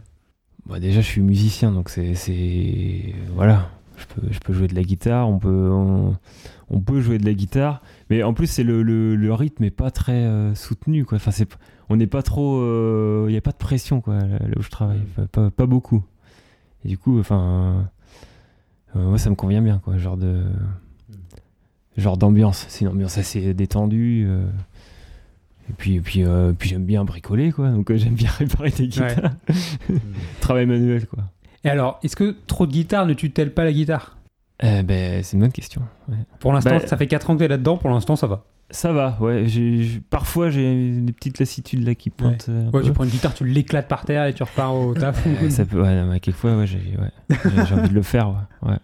Bah, déjà, je suis musicien, donc c'est. c'est- Voilà. Je peux, je peux jouer de la guitare, on peut, on, on peut jouer de la guitare, mais en plus, c'est le, le, le rythme est pas très euh, soutenu, quoi. Enfin, c'est, on n'est pas trop. Il n'y a pas de pression, quoi, là, là où je travaille. Pas, pas, pas beaucoup. Et du coup, enfin. euh, moi, ça me convient bien, quoi. Genre de. Genre d'ambiance. C'est une ambiance assez détendue. euh, et puis, et puis, euh, puis j'aime bien bricoler, quoi. Donc, euh, j'aime bien réparer des guitares. Travail manuel, quoi. Et alors, est-ce que trop de guitare ne tue-t-elle pas la guitare? Eh ben, c'est une bonne question. ouais. Pour l'instant, Bah, ça fait 4 ans que t'es là-dedans, pour l'instant, ça va. Ça va, ouais. parfois, j'ai des petites lassitudes là qui pointent. euh, un Ouais, peu. tu prends une guitare, tu l'éclates par terre et tu repars au taf. Euh, ça peut, ouais, non, mais quelquefois, ouais, j'ai ouais. J'ai- j'ai envie de le faire, ouais. ouais.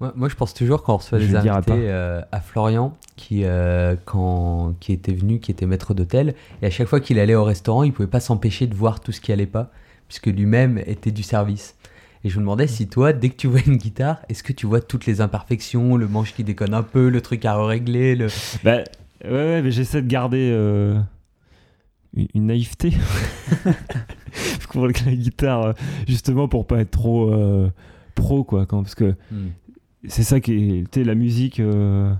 Moi, moi, je pense toujours quand on reçoit des invités euh, à Florian qui, euh, quand, qui était venu, qui était maître d'hôtel, et à chaque fois qu'il allait au restaurant, il pouvait pas s'empêcher de voir tout ce qui allait pas, puisque lui-même était du service. Et je me demandais si toi, dès que tu vois une guitare, est-ce que tu vois toutes les imperfections, le manche qui déconne un peu, le truc à régler, le... Bah, ouais, ouais, mais j'essaie de garder euh, une, une naïveté. pour la guitare, euh, justement pour pas être trop euh, pro, quoi. Quand, parce que Hmm. c'est ça qui est. Tu sais, la musique. euh,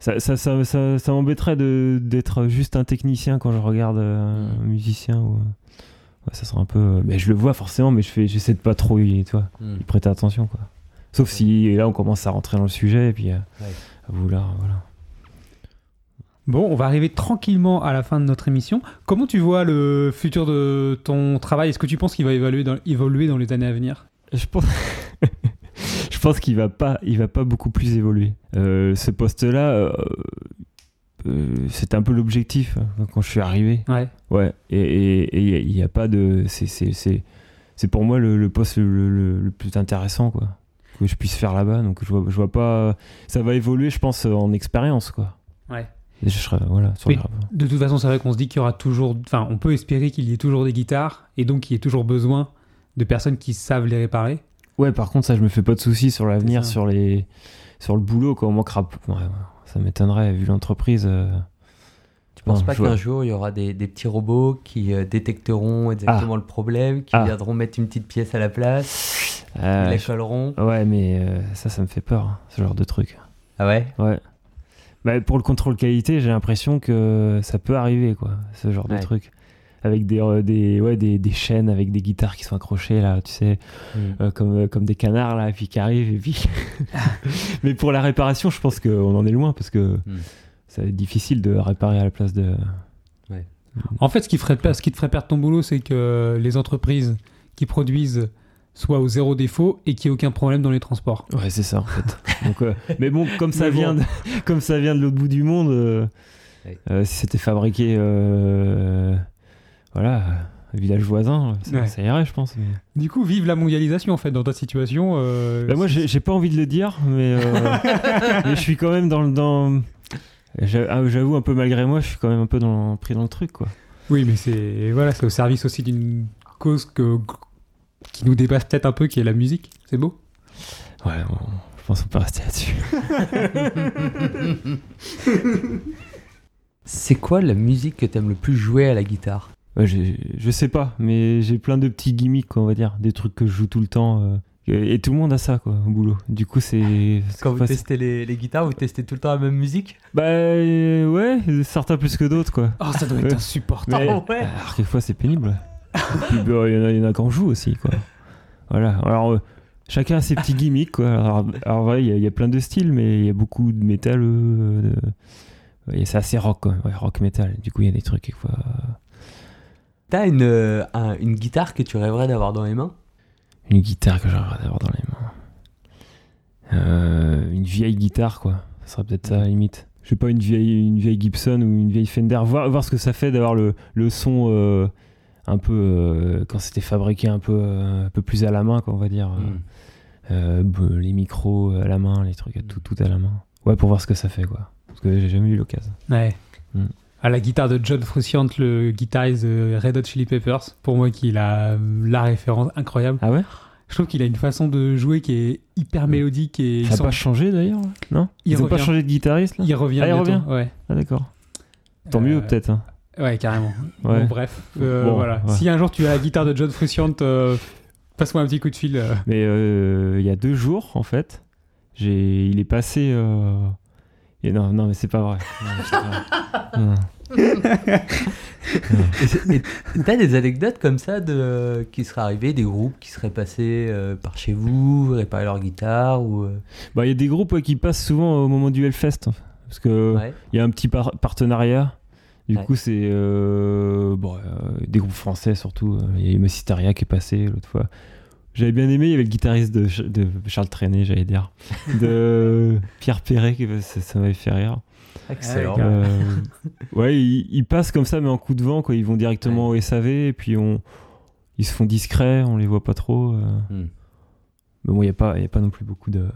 ça, ça, ça, ça, m'embêterait d'être juste un technicien quand je regarde un musicien. Ou... Ouais, ça serait un peu. euh, Mais je le vois forcément, mais je fais, j'essaie de pas trop y, tu vois, Hmm. y prêter attention. Quoi. Sauf si là on commence à rentrer dans le sujet et puis euh, Ouais. à vouloir. Voilà. Bon, on va arriver tranquillement à la fin de notre émission. Comment tu vois le futur de ton travail? Est-ce que tu penses qu'il va évoluer dans, évoluer dans les années à venir? Je pense, je pense qu'il va pas, il va pas beaucoup plus évoluer. Euh, ce poste-là, euh, c'était un peu l'objectif hein, quand je suis arrivé. Ouais. Ouais. Et il n'y a pas de, c'est pour moi le, le poste le, le- le plus intéressant quoi que je puisse faire là-bas. Donc je vois, je vois pas, ça va évoluer, je pense en expérience quoi. Ouais. Et je serai voilà sur De toute façon, c'est vrai qu'on se dit qu'il y aura toujours. Enfin, on peut espérer qu'il y ait toujours des guitares et donc qu'il y ait toujours besoin de personnes qui savent les réparer. Ouais, par contre, ça, je me fais pas de soucis sur l'avenir, sur les, sur le boulot. Quoi. On manquera. ouais, ouais, ça m'étonnerait vu l'entreprise. euh, Tu penses pas qu'un jour, il y aura des, des petits robots qui euh, détecteront exactement le problème, qui Ah. viendront mettre une petite pièce à la place, Euh, ils la je- Ouais, mais euh, ça, ça me fait peur, hein, ce genre de truc. Ah ouais? Ouais. Bah, pour le contrôle qualité, j'ai l'impression que ça peut arriver, quoi, ce genre Ouais. de truc. Avec des, euh, des, ouais, des, des chaînes avec des guitares qui sont accrochées, là, tu sais, Hmm. euh, comme, euh, comme des canards, là, et puis qui arrivent, et puis. mais pour la réparation, je pense qu'on en est loin, parce que Hmm. ça va être difficile de réparer à la place de. En fait, ce qui, ferait, ce qui te ferait perdre ton boulot, c'est que les entreprises qui produisent soient au zéro défaut et qu'il n'y ait aucun problème dans les transports. Ouais, c'est ça en fait. Donc, euh, mais bon, comme ça Mais bon. vient, de, comme ça vient de l'autre bout du monde, euh, Ouais. euh, si c'était fabriqué, euh, voilà, village voisin, ça, Ouais. ça irait, je pense. mais- Du coup, vive la mondialisation en fait dans ta situation. euh, Bah, moi, j'ai pas envie de le dire, mais, euh, mais je suis quand même dans le dans. ah, J'avoue un peu malgré moi, je suis quand même un peu dans, pris dans le truc, quoi. Oui, mais c'est voilà, c'est au service aussi d'une cause que, qui nous dépasse peut-être un peu, qui est la musique. C'est beau. Ouais, bon, je pense qu'on peut rester là-dessus. C'est quoi la musique que t'aimes le plus jouer à la guitare? Ouais, je sais pas, mais j'ai plein de petits gimmicks, quoi, on va dire, des trucs que je joue tout le temps. euh, et et tout le monde a ça, quoi, au boulot. Du coup, c'est. Quand vous testez les, les guitares, vous testez tout le temps la même musique? Bah euh, ouais, certains plus que d'autres, quoi. Oh, ça doit être insupportable. Mais- ouais. Alors, quelquefois, c'est pénible. Bah, il y en a, a qui en jouent aussi, quoi. Voilà. Alors, euh, chacun a ses petits gimmicks, quoi. Alors, alors, ouais, il y, a- il y a plein de styles, mais il y a beaucoup de métal. de- ouais, c'est assez rock, quoi. Ouais, rock metal. Du coup, il y a des trucs, quelquefois. T'as une, euh, un- une guitare que tu rêverais d'avoir dans les mains? Une guitare que j'aimerais avoir dans les mains. Euh, une vieille guitare, quoi. Ça serait peut-être ça, à la limite. Je sais pas, une vieille, une vieille Gibson ou une vieille Fender. Voir, voir ce que ça fait d'avoir le, le son euh, un peu. euh, quand c'était fabriqué un peu, euh, un peu plus à la main, quoi, on va dire. Hmm. Euh, b- les micros à la main, les trucs, tout, tout à la main. Ouais, pour voir ce que ça fait, quoi. Parce que j'ai jamais eu l'occasion. Ouais. Mm. À la guitare de John Frusciante, le guitariste de Red Hot Chili Peppers, pour moi, qui est la, la référence incroyable. Ah ouais? Je trouve qu'il a une façon de jouer qui est hyper mélodique et Ça n'a pas changé d'ailleurs Non? Il Ils ont pas changé de guitariste là? Il revient. Ah, il bientôt. revient Ouais. Ah d'accord. Tant Euh, mieux peut-être. hein. Ouais, carrément. Ouais. Bon, bref, euh, Bon, voilà. ouais. Si un jour tu as la guitare de John Frusciante, euh, Passe-moi un petit coup de fil. euh. Mais euh, il y a deux jours, en fait, j'ai, il est passé. Et non, non, mais c'est pas vrai. Non, T'as des anecdotes comme ça de qui seraient arrivés, des groupes qui seraient passés euh, par chez vous, réparer leur guitare ou euh, Bah, il y a des groupes ouais, qui passent souvent au moment du Hellfest. fait. Parce que ouais. il y a un petit par- partenariat. Du Ouais. coup, c'est euh, bon, euh, des groupes français surtout. Euh, Il y a eu Mossisteria qui est passé l'autre fois. J'avais bien aimé, il y avait le guitariste de, Ch- de Charles Trenet, j'allais dire. De Pierre Perret, qui, ça, ça m'avait fait rire. Excellent. Ouais, Euh, ouais, ils, ils passent comme ça, mais en coup de vent, quoi. Ils vont directement au SAV, et puis on, ils se font discrets, on les voit pas trop. euh. Hmm. Mais bon, il n'y a, pas- il y a pas non plus beaucoup de,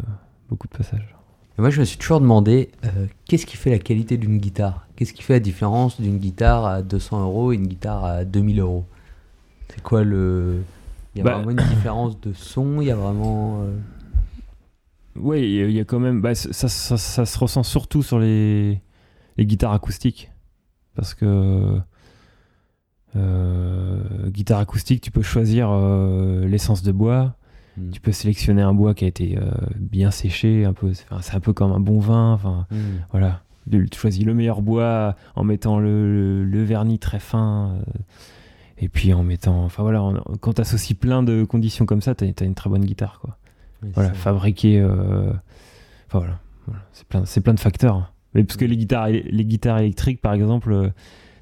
beaucoup de passages. Et moi, je me suis toujours demandé euh, qu'est-ce qui fait la qualité d'une guitare? Qu'est-ce qui fait la différence d'une guitare à 200 euros et une guitare à 2000 euros? C'est quoi le. Il y a Bah- vraiment une différence de son Il y a vraiment. euh, Ouais, il y a- quand même. Bah, ça, ça- ça se ressent surtout sur les, les guitares acoustiques. Parce que. euh, guitare acoustique, tu peux choisir euh, l'essence de bois. hmm. Tu peux sélectionner un bois qui a été euh, bien séché. un peu C'est un peu comme un bon vin. Enfin, Hmm. voilà. Tu choisis le meilleur bois en mettant le, le vernis très fin. Et puis en mettant. Enfin voilà, en- quand tu associes plein de conditions comme ça, tu as, une très bonne guitare. Quoi. Oui, Voilà, fabriqué. euh, Enfin voilà, voilà. c'est plein, c'est plein de facteurs. Mais parce que les guitares, les guitares électriques, par exemple, euh,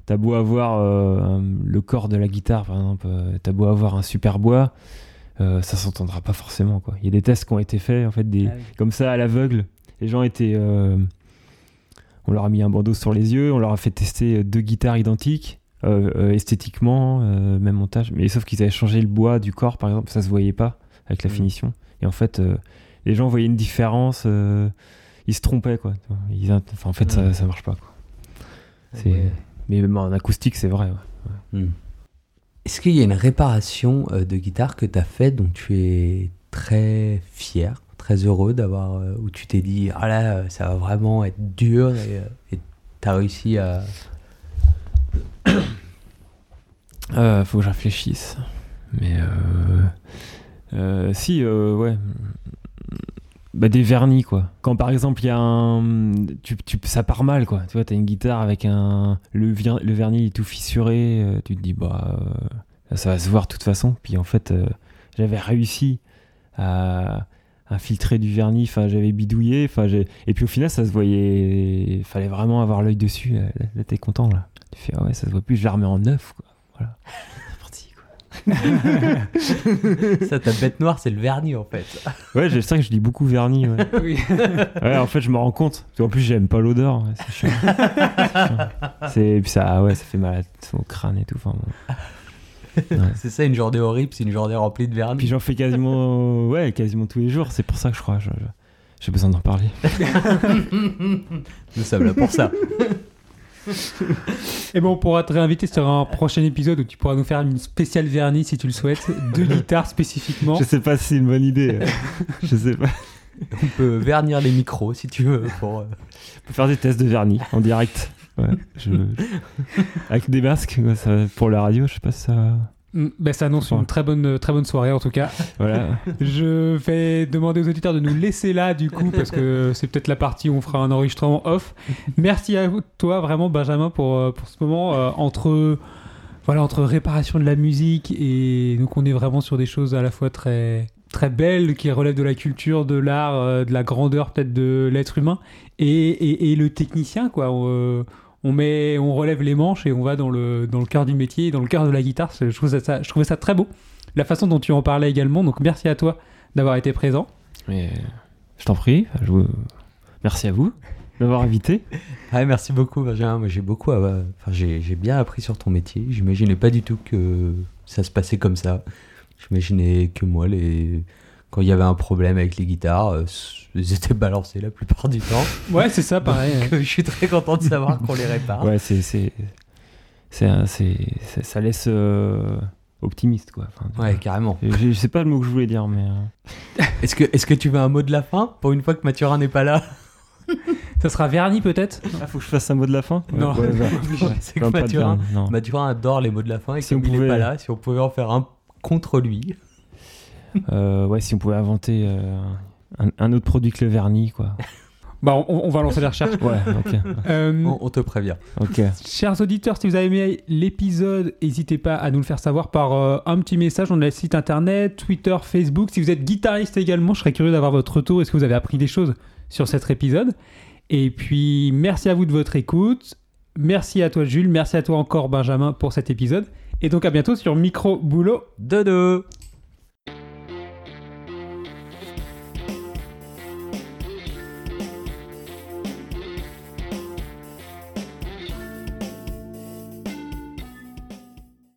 t'as beau avoir euh, le corps de la guitare, par exemple, t'as beau avoir un super bois, euh, ça s'entendra pas forcément. Quoi. Il y a des tests qui ont été faits, en fait, des, Ah oui. comme ça à l'aveugle. Les gens étaient, euh, on leur a mis un bandeau sur les yeux, on leur a fait tester deux guitares identiques. Euh, euh, esthétiquement, euh, même montage, mais sauf qu'ils avaient changé le bois du corps, par exemple, ça se voyait pas avec la Mm. finition. Et en fait, les gens voyaient une différence, ils se trompaient quoi. Ils enfin, en fait, ça, Mm. ça marche pas. Quoi. Ouais. Mais même en acoustique, c'est vrai. ouais. Hmm. Est-ce qu'il y a une réparation euh, de guitare que tu as faite dont tu es très fier, très heureux d'avoir, euh, où tu t'es dit, ah là, ça va vraiment être dur et tu as réussi à. Euh, faut que je réfléchisse. Mais euh, euh, si, euh, ouais. Bah, des vernis quoi. Quand par exemple il y a un, tu, tu- ça part mal quoi. Tu vois, t'as une guitare avec un, le, vernis est tout fissuré. tu te dis bah ça va se voir de toute façon. Puis en fait, j'avais réussi à, à filtrer du vernis. Enfin, j'avais bidouillé. Et puis au final, ça se voyait. Fallait vraiment avoir l'œil dessus. Là, t'es content là. Tu fais ah ouais, ça se voit plus. Je la remets en neuf quoi. Voilà. C'est parti quoi. ça, ta bête noire, c'est le vernis en fait. Ouais, c'est vrai que je dis beaucoup vernis. Ouais. Oui. Ouais, en fait, je me rends compte. Parce qu'en plus, j'aime pas l'odeur. ouais, c'est chiant. et puis ça, ah ouais, ça fait mal au crâne et tout. Enfin, bon. Ouais. C'est ça, une journée horrible, c'est une journée remplie de vernis. Puis j'en fais quasiment, ouais, quasiment tous les jours. C'est pour ça que je crois, j'ai besoin d'en parler. Nous sommes là pour ça. Et bon, on pourra te réinviter sur un prochain épisode où tu pourras nous faire une spéciale vernis si tu le souhaites, de guitare spécifiquement. Je sais pas si c'est une bonne idée. je sais pas. On peut vernir les micros si tu veux. Pour, euh, On peut faire des tests de vernis en direct. Ouais, je- Avec des masques, quoi, ça- pour la radio, je sais pas si ça. Mm, ben, ça annonce une très bonne, très bonne soirée en tout cas. Voilà. Je vais demander aux auditeurs de nous laisser là du coup parce que c'est peut-être la partie où on fera un enregistrement off. Merci à toi vraiment Benjamin pour, euh, pour ce moment euh, entre voilà entre réparation de la musique et donc on est vraiment sur des choses à la fois très très belles qui relèvent de la culture, de l'art, euh, de la grandeur peut-être de l'être humain et, et, et le technicien quoi. Euh, on met, on relève les manches et on va dans le dans le cœur du métier, dans le cœur de la guitare. C'est- Je trouvais ça, je trouvais ça très beau. La façon dont tu en parlais également. Donc merci à toi d'avoir été présent. Mais je t'en prie. je vous- Merci à vous d'avoir invité. Ah, merci beaucoup, Benjamin. Moi, j'ai beaucoup. à- Enfin, j'ai j'ai bien appris sur ton métier. J'imaginais pas du tout que ça se passait comme ça. J'imaginais que moi, les... quand il y avait un problème avec les guitares, euh, ils étaient balancés la plupart du temps. Ouais, c'est ça, pareil. Donc, je suis très content de savoir qu'on les répare. Ouais, c'est c'est ça laisse euh, optimiste quoi. Enfin, Ouais, carrément. je, je sais pas le mot que je voulais dire, mais euh, Est-ce que, est que tu veux un mot de la fin pour une fois que Mathurin n'est pas là? Ça sera verni peut-être? Ah, faut que je fasse un mot de la fin? Non. Ouais, ouais. C'est que Mathurin, vernis. Mathurin adore les mots de la fin et Si comme on il n'est pouvait- pas là, si on pouvait en faire un contre lui. Euh, ouais, si on pouvait inventer euh, un, un autre produit que le vernis, quoi. Bah, on, on va lancer la recherche. Ouais. Euh, On, on te prévient. ok. Chers auditeurs, si vous avez aimé l'épisode, n'hésitez pas à nous le faire savoir par euh, un petit message. On a le site internet, Twitter, Facebook. Si vous êtes guitariste également, je serais curieux d'avoir votre retour. Est-ce que vous avez appris des choses sur cet épisode? Et puis, merci à vous de votre écoute. Merci à toi, Jules. Merci à toi encore, Benjamin, pour cet épisode. Et donc, à bientôt sur Micro Boulot. De deux.